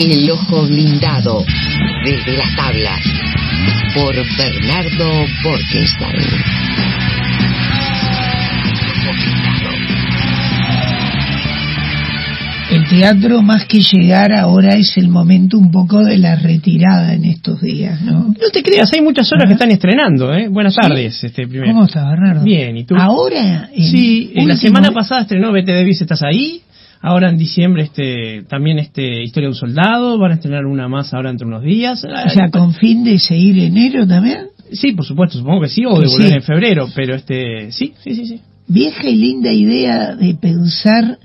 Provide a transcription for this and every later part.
El ojo blindado desde las tablas por Bernardo Borkenstein. El teatro, más que llegar ahora, es el momento un poco de la retirada en estos días, ¿no? No te creas, hay muchas horas que están estrenando, ¿eh? Buenas tardes, este primero. ¿Cómo estás, Bernardo? Bien, ¿y tú? Ahora, en Sí, en la último- semana pasada estrenó Vete Davis, ¿estás ahí? Ahora en diciembre este también este Historia de un Soldado, van a estrenar una más ahora entre unos días. O sea, con fin de seguir enero también. Sí, por supuesto, supongo que sí, o de volver sí. en febrero, pero este sí, sí, sí, sí. Vieja y linda idea de pensar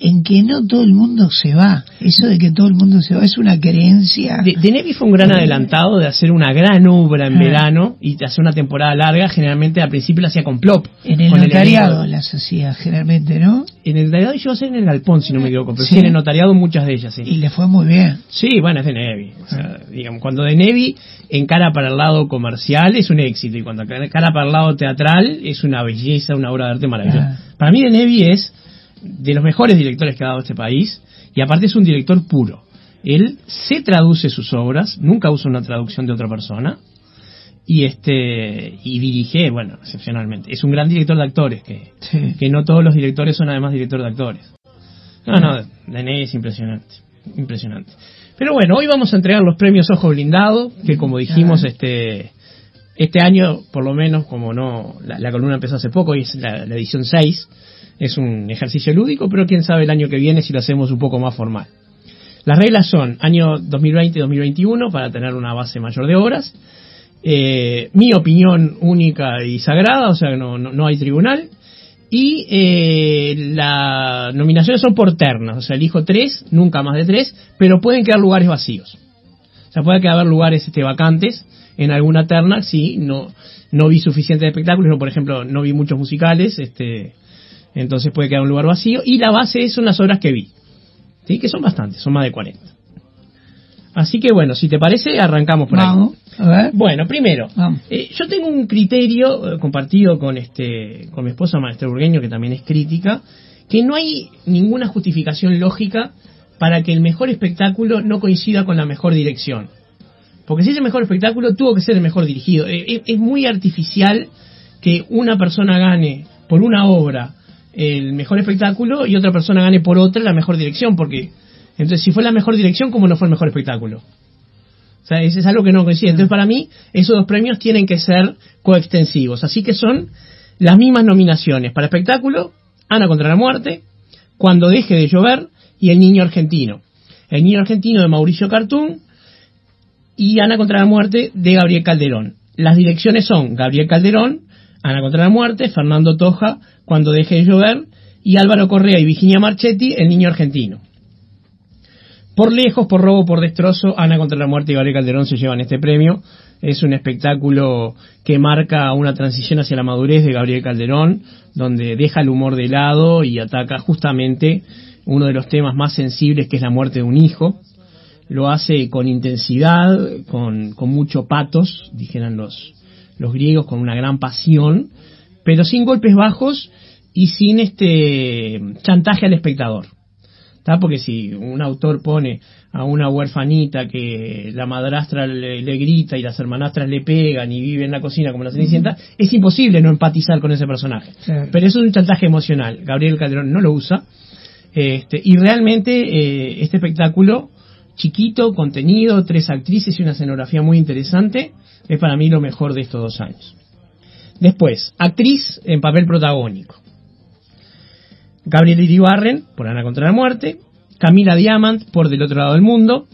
en que no todo el mundo se va. Eso de que todo el mundo se va es una creencia. De, de Nevi fue un gran adelantado de hacer una gran obra en Ah. verano y de hacer una temporada larga. Generalmente al principio la hacía con Plop. En el notariado las hacía generalmente, ¿no? En el notariado llegó a ser en el Galpón, si no me equivoco, pero sí, Sí. en el notariado muchas de ellas, sí. Y le fue muy bien. Sí, bueno, es de Nevi. O sea, digamos, cuando de Nevi encara para el lado comercial es un éxito y cuando encara para el lado teatral es una belleza, una obra de arte maravillosa. Ah. Para mí de Nevi es de los mejores directores que ha dado este país y aparte es un director puro. Él se traduce sus obras, nunca usa una traducción de otra persona y este y dirige, bueno, excepcionalmente. Es un gran director de actores que, Sí. que no todos los directores son además directores de actores. No, no, Dené es impresionante, impresionante. Pero bueno, hoy vamos a entregar los premios Ojo Blindado, que como dijimos, este este año, por lo menos, como no, la, la columna empezó hace poco y es la, la edición 6, es un ejercicio lúdico, pero quién sabe el año que viene si lo hacemos un poco más formal. Las reglas son año 2020-2021 para tener una base mayor de obras. Eh, mi opinión única y sagrada, o sea no, no, no hay tribunal. Y eh, las nominaciones son por ternas, o sea, elijo tres, nunca más de tres, pero pueden quedar lugares vacíos. O sea, puede quedar lugares este, vacantes en alguna terna si no, no vi suficientes espectáculos, no, por ejemplo, no vi muchos musicales, este, entonces puede quedar un lugar vacío. Y la base son las obras que vi, ¿sí? que son bastantes, son más de 40. Así que bueno, si te parece, arrancamos por ahí. Vamos, a ver. Bueno, primero, eh, yo tengo un criterio eh, compartido con este con mi esposa Maestra Burgueño, que también es crítica, que no hay ninguna justificación lógica para que el mejor espectáculo no coincida con la mejor dirección. Porque si es el mejor espectáculo, tuvo que ser el mejor dirigido. Eh, es muy artificial que una persona gane por una obra el mejor espectáculo y otra persona gane por otra la mejor dirección, porque entonces si fue la mejor dirección, ¿cómo no fue el mejor espectáculo? O sea, eso es algo que no coincide. Entonces, para mí, esos dos premios tienen que ser coextensivos. Así que son las mismas nominaciones. Para espectáculo, Ana contra la muerte, Cuando deje de llover y El niño argentino. El niño argentino de Mauricio Cartún y Ana contra la muerte de Gabriel Calderón. Las direcciones son Gabriel Calderón, Ana contra la muerte, Fernando Toja, Cuando deje de llover y Álvaro Correa y Virginia Marchetti, El niño argentino. Por lejos, por robo, por destrozo, Ana contra la muerte y Gabriel Calderón se llevan este premio. Es un espectáculo que marca una transición hacia la madurez de Gabriel Calderón, donde deja el humor de lado y ataca justamente uno de los temas más sensibles que es la muerte de un hijo. Lo hace con intensidad, con, con mucho patos, dijeran los, los griegos, con una gran pasión, pero sin golpes bajos y sin este chantaje al espectador. ¿Tá? Porque si un autor pone a una huerfanita que la madrastra le, le grita y las hermanastras le pegan y vive en la cocina como la cenicienta, es imposible no empatizar con ese personaje. Claro. Pero eso es un chantaje emocional. Gabriel Calderón no lo usa. Este, y realmente eh, este espectáculo, chiquito, contenido, tres actrices y una escenografía muy interesante, es para mí lo mejor de estos dos años. Después, actriz en papel protagónico. Gabriel Iribarren por Ana contra la muerte, Camila Diamant por Del otro lado del mundo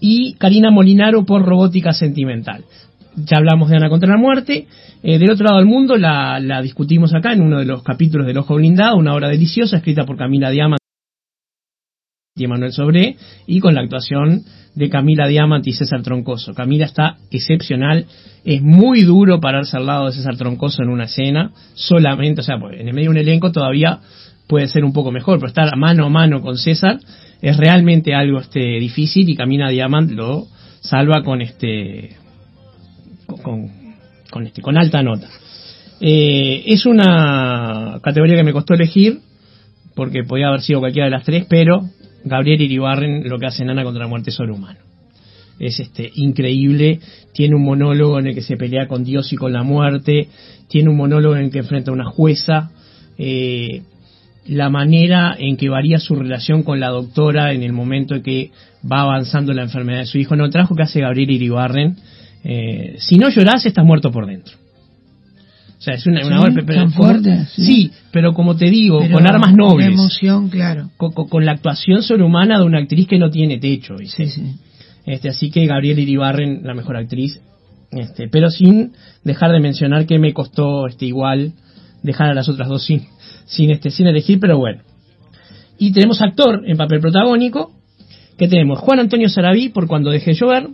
y Karina Molinaro por Robótica sentimental. Ya hablamos de Ana contra la muerte. Eh, del otro lado del mundo la, la discutimos acá en uno de los capítulos del Ojo Blindado, una obra deliciosa escrita por Camila Diamant y Emanuel Sobré y con la actuación de Camila Diamant y César Troncoso. Camila está excepcional, es muy duro pararse al lado de César Troncoso en una escena, solamente, o sea, pues, en el medio de un elenco todavía puede ser un poco mejor, pero estar mano a mano con César es realmente algo este difícil y Camila Diamant lo salva con este con, con, este con alta nota. Eh, es una categoría que me costó elegir porque podía haber sido cualquiera de las tres, pero Gabriel Iribarren lo que hace en Ana contra la muerte sobrehumano. Es este increíble, tiene un monólogo en el que se pelea con Dios y con la muerte, tiene un monólogo en el que enfrenta a una jueza, eh, la manera en que varía su relación con la doctora en el momento en que va avanzando la enfermedad de su hijo. No, trajo que hace Gabriel Iribarren. Eh, si no lloras, estás muerto por dentro. O sea, es una, tan fuerte, sí. pero como te digo, con armas nobles. emoción, claro. Con, la actuación sobrehumana de una actriz que no tiene techo. Sí, sí. Este, así que Gabriel Iribarren, la mejor actriz. Este, pero sin dejar de mencionar que me costó este igual dejar a las otras dos sin, sin, este, sin elegir, pero bueno. Y tenemos actor en papel protagónico, que tenemos Juan Antonio Sarabí por Cuando deje llover,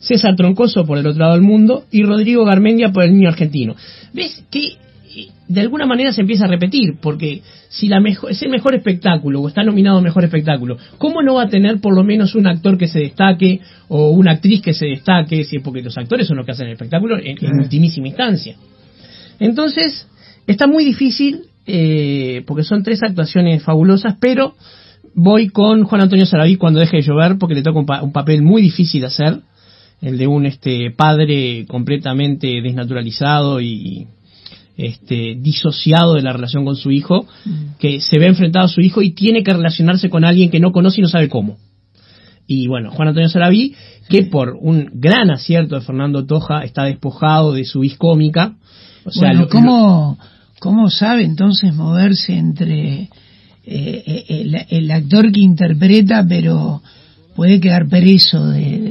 César Troncoso por El otro lado del mundo y Rodrigo Garmendia por El niño argentino. ¿Ves que eh, de alguna manera se empieza a repetir? Porque si la mejor, es el mejor espectáculo o está nominado mejor espectáculo, ¿cómo no va a tener por lo menos un actor que se destaque o una actriz que se destaque? Si, porque los actores son los que hacen el espectáculo en, en ultimísima instancia. Entonces, está muy difícil eh, porque son tres actuaciones fabulosas, pero voy con Juan Antonio Saraví cuando deje de llover porque le toca un, papel muy difícil de hacer, el de un este padre completamente desnaturalizado y este disociado de la relación con su hijo, mm. que se ve enfrentado a su hijo y tiene que relacionarse con alguien que no conoce y no sabe cómo. Y bueno, Juan Antonio Saraví, que por un gran acierto de Fernando Toja está despojado de su vis cómica. O sea, ¿cómo, ¿Cómo sabe entonces moverse entre eh, eh, el, actor que interpreta, pero puede quedar preso de,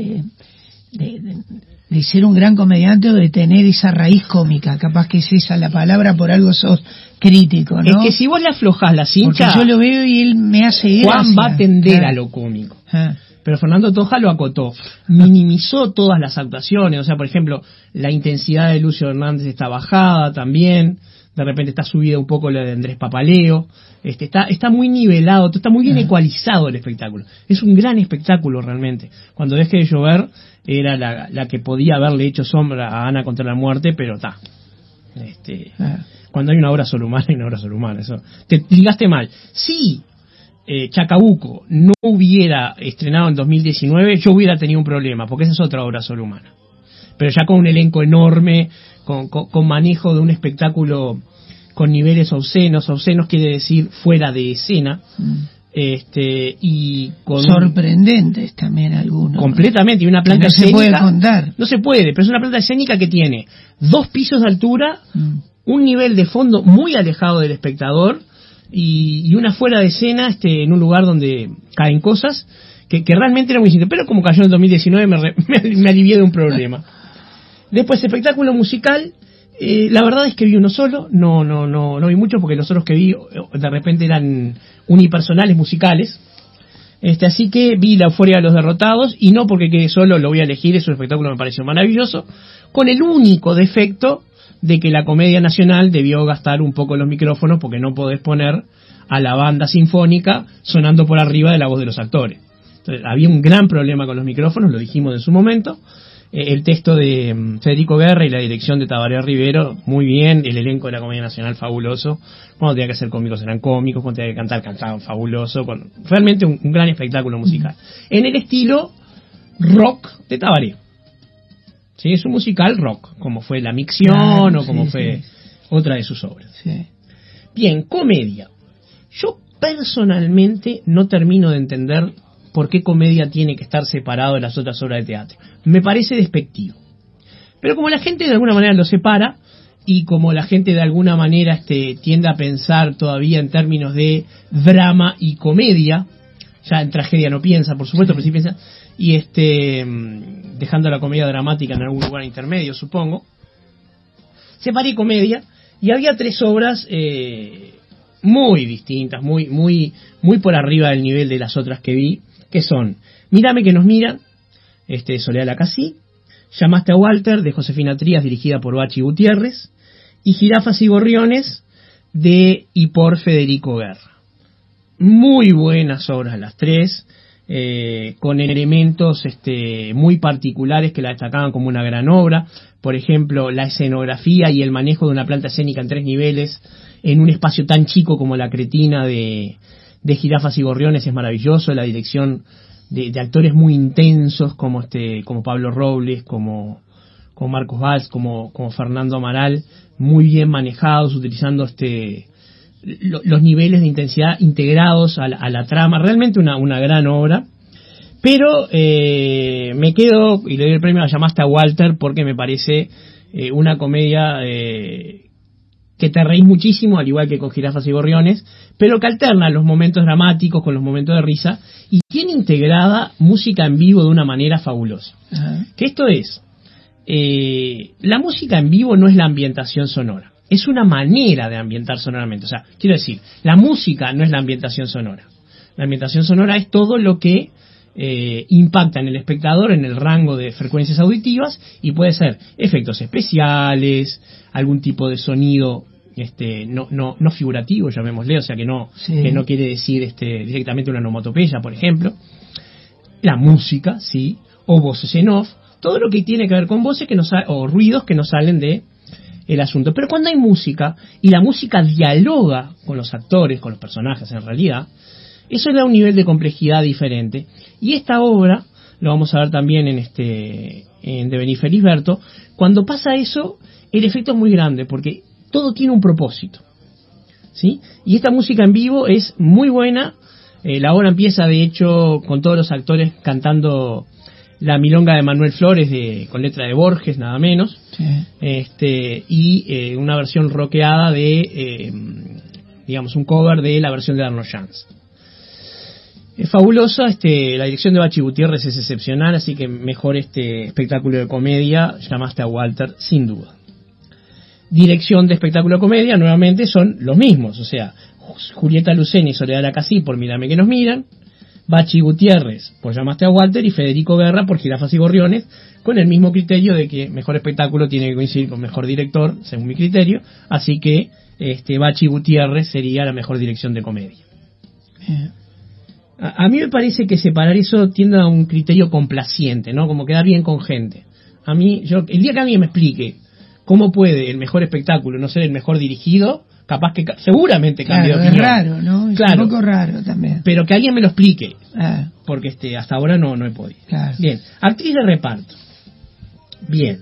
de, ser un gran comediante o de tener esa raíz cómica? Capaz que es esa la palabra, por algo sos crítico, ¿no? Es que si vos le aflojás la cinta... Porque yo lo veo y él me hace Juan va a tender a lo cómico. Ah. Pero Fernando Toja lo acotó, minimizó todas las actuaciones, o sea, por ejemplo, la intensidad de Lucio Hernández está bajada también, de repente está subida un poco la de Andrés Papaleo, este, está, está muy nivelado, está muy bien ecualizado el espectáculo. Es un gran espectáculo realmente. Cuando deje de llover era la, que podía haberle hecho sombra a Ana contra la muerte, pero está. Este, Cuando hay una obra sobrehumana, hay una obra sobrehumana. Eso. Te digaste mal. Si eh, Chacabuco no hubiera estrenado en 2019, yo hubiera tenido un problema, porque esa es otra obra sobrehumana. Pero ya con un elenco enorme, con, manejo de un espectáculo con niveles obscenos, obscenos quiere decir fuera de escena, mm. Este y con sorprendentes también algunos. Completamente, y una planta no escénica. se puede contar. No se puede, pero es una planta escénica que tiene dos pisos de altura, mm. un nivel de fondo muy alejado del espectador y, una fuera de escena este en un lugar donde caen cosas que, realmente era muy simple. Pero como cayó en 2019 me, me, me alivié de un problema. Después, espectáculo musical. Eh, la verdad es que vi uno solo, no, no, no, no vi mucho porque los otros que vi eh, de repente eran unipersonales musicales. Este, así que vi La Euforia de los Derrotados y no porque quede solo lo voy a elegir, es un espectáculo me pareció maravilloso, con el único defecto de que la Comedia Nacional debió gastar un poco los micrófonos porque no podés poner a la banda sinfónica sonando por arriba de la voz de los actores. Entonces, había un gran problema con los micrófonos, lo dijimos en su momento, el texto de mm, Federico Guerra y la dirección de Tabaré Rivero, muy bien, el elenco de la Comedia Nacional fabuloso, cuando tenía que ser cómicos eran cómicos, cuando tenía que cantar cantaban fabuloso, con, realmente un, gran espectáculo musical. En el estilo rock de Tabaré. Sí, es un musical rock, como fue La Micción o como fue otra de sus obras. Bien, comedia. Yo personalmente no termino de entender por qué comedia tiene que estar separado de las otras obras de teatro. Me parece despectivo. Pero como la gente de alguna manera lo separa, y como la gente de alguna manera este, tiende a pensar todavía en términos de drama y comedia, ya en tragedia no piensa, por supuesto, pero sí piensa, y este, mm, dejando la comedia dramática en algún lugar intermedio, supongo, separé comedia y había tres obras eh, muy distintas, muy, muy, muy por arriba del nivel de las otras que vi, que son Mírame que nos mira, este, Soledad Lacasí, Llamaste a Walter, de Josefina Trías, dirigida por Bachi Gutiérrez, y Jirafas y Gorriones, de y por Federico Guerra. Muy buenas obras las tres, eh, con elementos este, muy particulares que la destacaban como una gran obra. Por ejemplo, la escenografía y el manejo de una planta escénica en tres niveles, en un espacio tan chico como la cretina de, de Jirafas y Gorriones es maravilloso, la dirección de, actores muy intensos como este, como Pablo Robles, como, como Marcos Valls, como, Fernando Amaral, muy bien manejados, utilizando este los niveles de intensidad integrados a la, trama, realmente una, una gran obra. Pero eh, me quedo, y le doy el premio a Llamaste a Walter, porque me parece eh, una comedia eh, que te reís muchísimo, al igual que con Jirafas y Gorriones, pero que alterna los momentos dramáticos con los momentos de risa y tiene integrada música en vivo de una manera fabulosa. Que esto es, eh, la música en vivo no es la ambientación sonora, es una manera de ambientar sonoramente. O sea, quiero decir, la música no es la ambientación sonora. La ambientación sonora es todo lo que eh, impacta en el espectador en el rango de frecuencias auditivas y puede ser efectos especiales, algún tipo de sonido este, no, no, no figurativo, llamémosle, o sea que no, que no quiere decir este, directamente una onomatopeya, por ejemplo, la música, sí, o voces en off, todo lo que tiene que ver con voces que nos o ruidos que nos salen de el asunto. Pero cuando hay música y la música dialoga con los actores, con los personajes en realidad, eso le da un nivel de complejidad diferente. Y esta obra, lo vamos a ver también en este en de Beniferisberto, cuando pasa eso, el efecto es muy grande, porque todo tiene un propósito. ¿sí? Y esta música en vivo es muy buena. Eh, la obra empieza, de hecho, con todos los actores cantando la milonga de Manuel Flores de, con letra de Borges, nada menos. Este, y eh, una versión rockeada de, eh, digamos, un cover de la versión de Arnold Jans. Es fabulosa, este, la dirección de Bachi Gutiérrez es excepcional, así que mejor este espectáculo de comedia llamaste a Walter, sin duda. Dirección de espectáculo de comedia, nuevamente son los mismos, o sea, Julieta Luceni y Soledad Lacasí por Mírame que nos miran, Bachi Gutiérrez por Llamaste a Walter y Federico Guerra por Girafas y Gorriones, con el mismo criterio de que mejor espectáculo tiene que coincidir con mejor director, según mi criterio, así que este Bachi Gutiérrez sería la mejor dirección de comedia. A, mí me parece que separar eso tiende a un criterio complaciente, ¿no? Como quedar bien con gente. A mí, yo, el día que alguien me explique cómo puede el mejor espectáculo no ser el mejor dirigido, capaz que seguramente cambie de opinión. Es raro, ¿no? Es un poco raro también. Pero que alguien me lo explique, ah. porque este hasta ahora no, no he podido. Bien, actriz de reparto. Bien.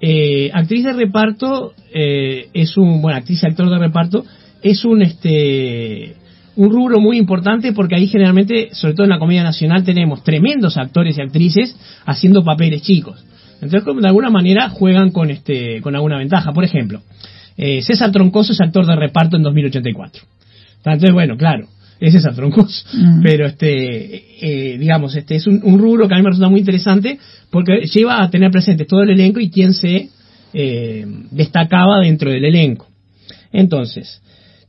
Eh, actriz de reparto eh, es un, bueno, actriz y actor de reparto es un este un rubro muy importante porque ahí generalmente, sobre todo en la comedia nacional, tenemos tremendos actores y actrices haciendo papeles chicos. Entonces, de alguna manera juegan con este con alguna ventaja. Por ejemplo, eh, César Troncoso es actor de reparto en 2084. Entonces, bueno, claro, es César Troncoso. Mm. Pero, este eh, digamos, este es un, rubro que a mí me resulta muy interesante porque lleva a tener presente todo el elenco y quién se eh, destacaba dentro del elenco. Entonces,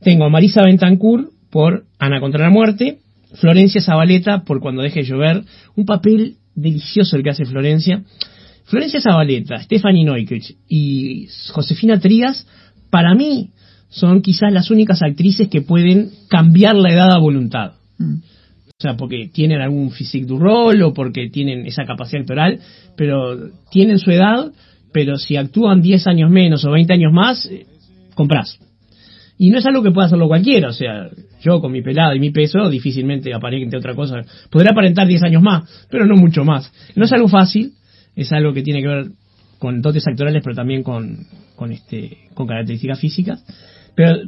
tengo a Marisa Bentancur, por Ana contra la muerte, Florencia Zabaleta por Cuando deje llover, un papel delicioso el que hace Florencia. Florencia Zabaleta, Stephanie Neukirch y Josefina Trías, para mí son quizás las únicas actrices que pueden cambiar la edad a voluntad. Mm. O sea, porque tienen algún physique du rol o porque tienen esa capacidad actoral, pero tienen su edad, pero si actúan 10 años menos o 20 años más, eh, compras. Y no es algo que pueda hacerlo cualquiera, o sea, yo con mi pelada y mi peso difícilmente aparente otra cosa. Podría aparentar 10 años más, pero no mucho más. No es algo fácil, es algo que tiene que ver con dotes actorales, pero también con, con, este, con características físicas. Pero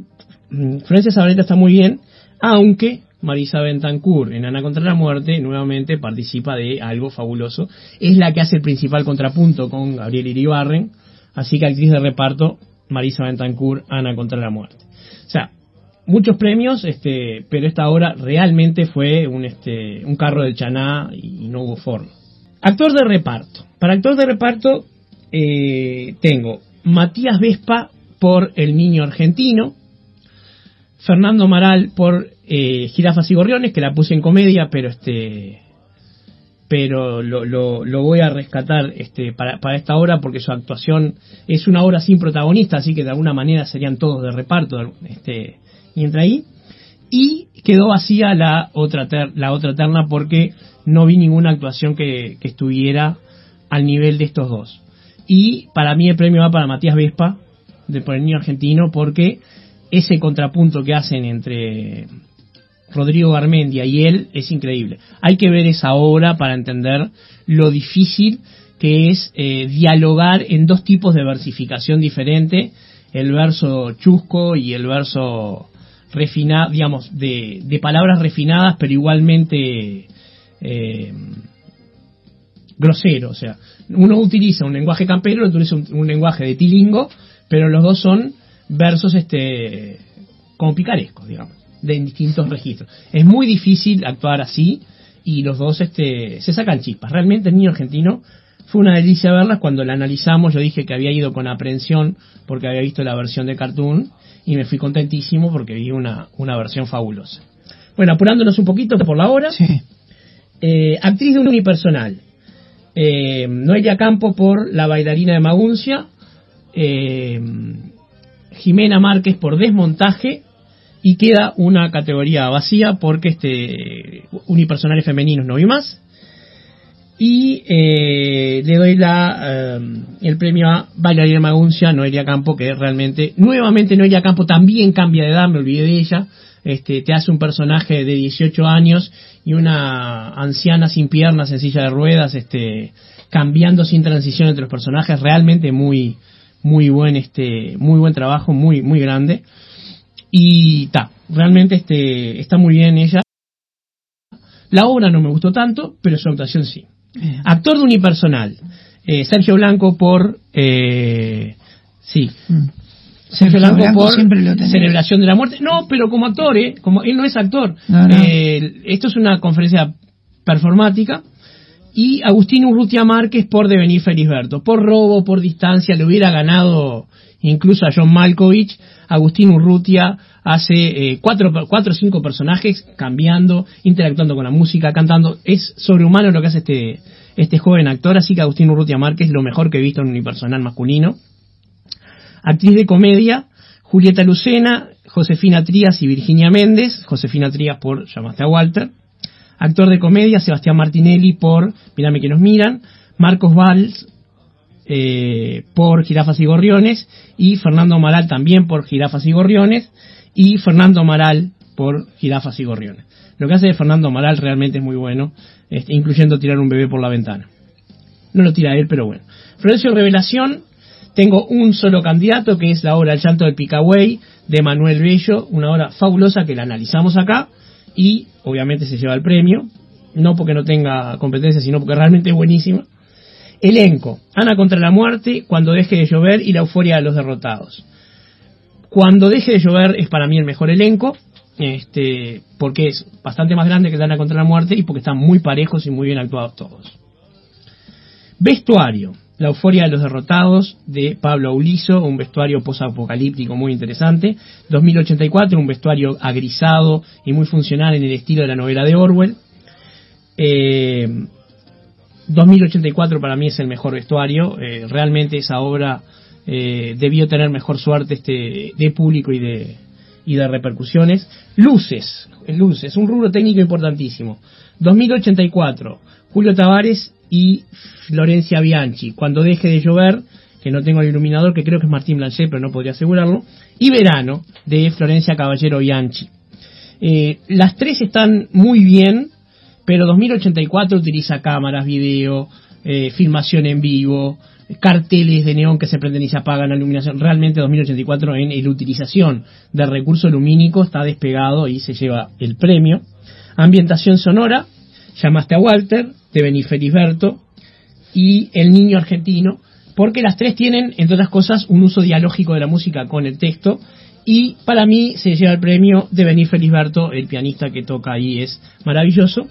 mm, Florencia Zabaleta está muy bien, aunque Marisa Bentancur en Ana contra la muerte nuevamente participa de algo fabuloso. Es la que hace el principal contrapunto con Gabriel Iribarren, así que actriz de reparto Marisa Bentancur, Ana contra la muerte. O sea, muchos premios, este, pero esta obra realmente fue un, este, un carro del Chaná y no hubo forma. Actor de reparto. Para actor de reparto eh, tengo Matías Vespa por El Niño Argentino, Fernando Maral por eh, Girafas y Gorriones, que la puse en comedia, pero este pero lo, lo, voy a rescatar este, para, para, esta obra porque su actuación es una obra sin protagonista, así que de alguna manera serían todos de reparto este, y entra ahí. Y quedó vacía la otra, la otra terna porque no vi ninguna actuación que, estuviera al nivel de estos dos. Y para mí el premio va para Matías Vespa, de por el niño argentino, porque ese contrapunto que hacen entre Rodrigo Garmendia y él es increíble. Hay que ver esa obra para entender lo difícil que es eh, dialogar en dos tipos de versificación diferente, el verso chusco y el verso refinado, digamos, de, de palabras refinadas, pero igualmente eh, grosero. O sea, uno utiliza un lenguaje campero, otro utiliza un, lenguaje de tilingo, pero los dos son versos este como picarescos, digamos, de distintos registros. Es muy difícil actuar así y los dos este se sacan chispas. Realmente el niño argentino fue una delicia verlas cuando la analizamos. Yo dije que había ido con aprensión porque había visto la versión de cartoon y me fui contentísimo porque vi una, una versión fabulosa. Bueno, apurándonos un poquito por la hora. Eh, actriz de un unipersonal. Eh, Noelia Campo por La bailarina de Maguncia. Eh, Jimena Márquez por Desmontaje. Y queda una categoría vacía porque este unipersonales femeninos no vi más. Y eh, le doy la, el premio a Bailarina Maguncia, Noelia Campo, que realmente, nuevamente Noelia Campo también cambia de edad, me olvidé de ella este, te hace un personaje de 18 años y una anciana sin piernas, en silla de ruedas, este, cambiando sin transición entre los personajes, realmente muy, muy buen, este, muy buen trabajo, muy, muy grande. Y está, realmente este, está muy bien ella. La obra no me gustó tanto, pero su actuación sí. Actor de unipersonal, eh, Sergio Blanco por, eh, sí, mm. Sergio Blanco, por celebración de la muerte. No, pero como actor, ¿eh? Como, él no es actor. Eh, esto es una conferencia performática. Y Agustín Urrutia Márquez por devenir Felisberto. Por robo, por distancia, le hubiera ganado incluso a John Malkovich. Agustín Urrutia hace eh, cuatro, cuatro o cinco personajes cambiando, interactuando con la música, cantando. Es sobrehumano lo que hace este, este joven actor. Así que Agustín Urrutia Márquez lo mejor que he visto en un unipersonal masculino. Actriz de comedia, Julieta Lucena, Josefina Trías y Virginia Méndez. Josefina Trías por Llamaste a Walter. Actor de comedia, Sebastián Martinelli por Mírame que nos miran. Marcos Valls eh, por Girafas y Gorriones. Y Fernando Amaral también por Girafas y Gorriones. Y Fernando Amaral por Girafas y Gorriones. Lo que hace de Fernando Amaral realmente es muy bueno, este, incluyendo tirar un bebé por la ventana. No lo tira él, pero bueno. Florencio Revelación tengo un solo candidato, que es la obra El llanto del Picaway de Manuel Bello, una obra fabulosa que la analizamos acá y obviamente se lleva el premio, no porque no tenga competencia, sino porque realmente es buenísima. Elenco, Ana contra la muerte, Cuando deje de llover y La euforia de los derrotados. Cuando deje de llover es para mí el mejor elenco, este, porque es bastante más grande que Ana contra la muerte y porque están muy parejos y muy bien actuados todos. Vestuario, la euforia de los derrotados de Pablo Aulizo, un vestuario posapocalíptico muy interesante. 2084, un vestuario agrisado y muy funcional en el estilo de la novela de Orwell. 2084 eh, para mí es el mejor vestuario. Eh, realmente esa obra eh, debió tener mejor suerte este de público y de, y de repercusiones. Luces, luces, un rubro técnico importantísimo. 2084, Julio Tavares y Florencia Bianchi, Cuando deje de llover, que no tengo el iluminador, que creo que es Martín Blanchet, pero no podría asegurarlo, y Verano, de Florencia Caballero Bianchi. Eh, las tres están muy bien, pero 2084 utiliza cámaras, video, eh, filmación en vivo, carteles de neón que se prenden y se apagan, la iluminación. Realmente 2084 en la utilización del recurso lumínico está despegado y se lleva el premio. Ambientación sonora, llamaste a Walter, de Beniferisberto y El niño argentino, porque las tres tienen, entre otras cosas, un uso dialógico de la música con el texto. Y para mí se lleva el premio de Benny Felisberto, el pianista que toca ahí es maravilloso.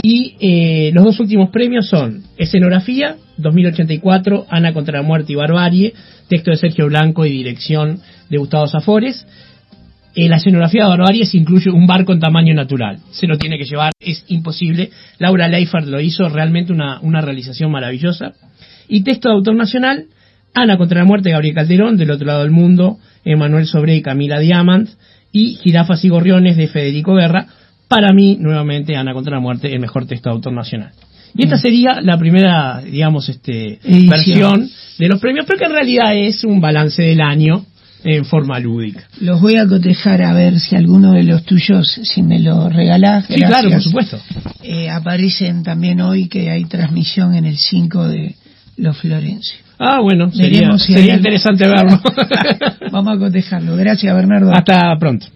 Y eh, los dos últimos premios son Escenografía, 2084, Ana contra la muerte y barbarie, texto de Sergio Blanco y dirección de Gustavo Zafores. En la escenografía de Barbarie se incluye un barco en tamaño natural. Se lo tiene que llevar, es imposible. Laura Leifert lo hizo, realmente una, una realización maravillosa. Y texto de autor nacional, Ana contra la muerte, Gabriel Calderón, del otro lado del mundo, Emanuel Sobre y Camila Diamant, y Girafas y Gorriones de Federico Guerra, para mí, nuevamente, Ana contra la muerte, el mejor texto de autor nacional. Y esta mm. sería la primera, digamos, este, versión de los premios, pero que en realidad es un balance del año en forma lúdica. Los voy a cotejar a ver si alguno de los tuyos, si me lo regalás. Sí, claro, por supuesto. Eh, aparecen también hoy que hay transmisión en el 5 de los Florencio. Ah, bueno, sería, interesante verlo. Vamos a cotejarlo. Gracias, Bernardo. Hasta pronto.